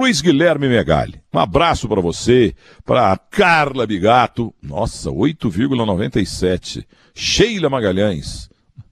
Luiz Guilherme Megali. Um abraço para você, para Carla Bigato. Nossa, 8,97. Sheila Magalhães.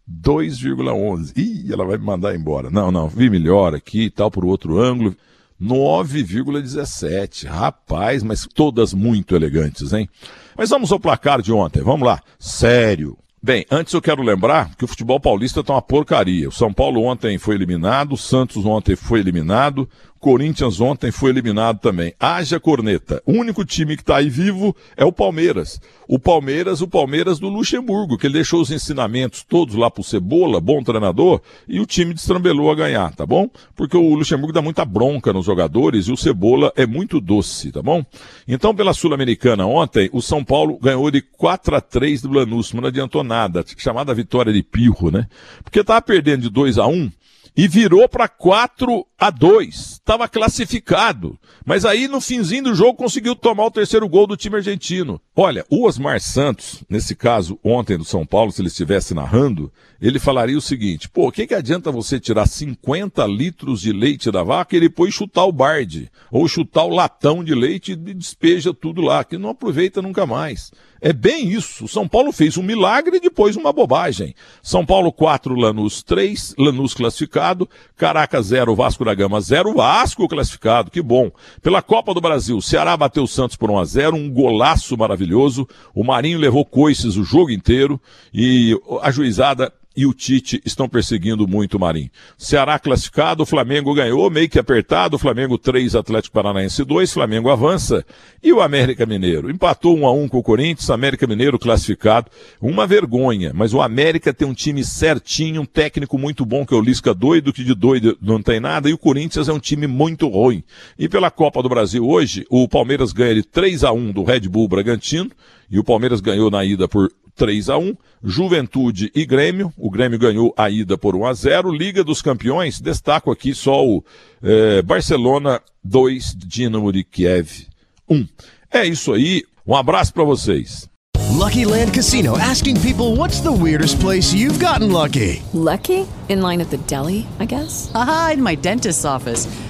2,11. Ih, ela vai me mandar embora. Não, não, vi melhor aqui e tal, por outro ângulo. 9,17. Rapaz, mas todas muito elegantes, hein? Mas vamos ao placar de ontem. Vamos lá. Sério. Bem, antes eu quero lembrar que o futebol paulista está uma porcaria. O São Paulo ontem foi eliminado, o Santos ontem foi eliminado, Corinthians ontem foi eliminado também. Haja corneta. O único time que está aí vivo é o Palmeiras. O Palmeiras, o Palmeiras do Luxemburgo, que ele deixou os ensinamentos todos lá pro Cebola, bom treinador, e o time destrambelou a ganhar, tá bom? Porque o Luxemburgo dá muita bronca nos jogadores e o Cebola é muito doce, tá bom? Então, pela Sul-Americana ontem, o São Paulo ganhou de 4 a 3 do Lanús, não adiantou nada, chamada vitória de pirro, né? Porque tava perdendo de 2 a 1 e virou para 4 a 2. Estava classificado. Mas aí no finzinho do jogo conseguiu tomar o terceiro gol do time argentino. Olha, o Osmar Santos, nesse caso ontem do São Paulo, se ele estivesse narrando, ele falaria o seguinte: pô, o que, que adianta você tirar 50 litros de leite da vaca e depois chutar o barde? Ou chutar o latão de leite e despeja tudo lá, que não aproveita nunca mais. É bem isso. São Paulo fez um milagre e depois uma bobagem. São Paulo 4, Lanús 3, Lanús classificado, Caracas 0, Vasco da Gama 0, Vasco classificado, que bom. Pela Copa do Brasil, Ceará bateu o Santos por 1 a 0, um golaço maravilhoso. O Marinho levou coices o jogo inteiro e a juizada e o Tite estão perseguindo muito o Marinho. Ceará classificado, o Flamengo ganhou, meio que apertado, o Flamengo 3, Atlético Paranaense 2, Flamengo avança. E o América Mineiro? Empatou 1 a 1 com o Corinthians, América Mineiro classificado. Uma vergonha, mas o América tem um time certinho, um técnico muito bom, que é o Lisca doido, que de doido não tem nada, e o Corinthians é um time muito ruim. E pela Copa do Brasil hoje, o Palmeiras ganha de 3 a 1 do Red Bull Bragantino, e o Palmeiras ganhou na ida por 3 a 1 Juventude e Grêmio. O Grêmio ganhou a ida por 1 a 0 Liga dos Campeões, destaco aqui só o eh, Barcelona 2, Dinamo de Kiev 1. É isso aí. Um abraço para vocês. Lucky Land Casino asking people what's the weirdest place you've gotten lucky? Lucky? In line at the deli, I guess? Aha, in my dentist's office.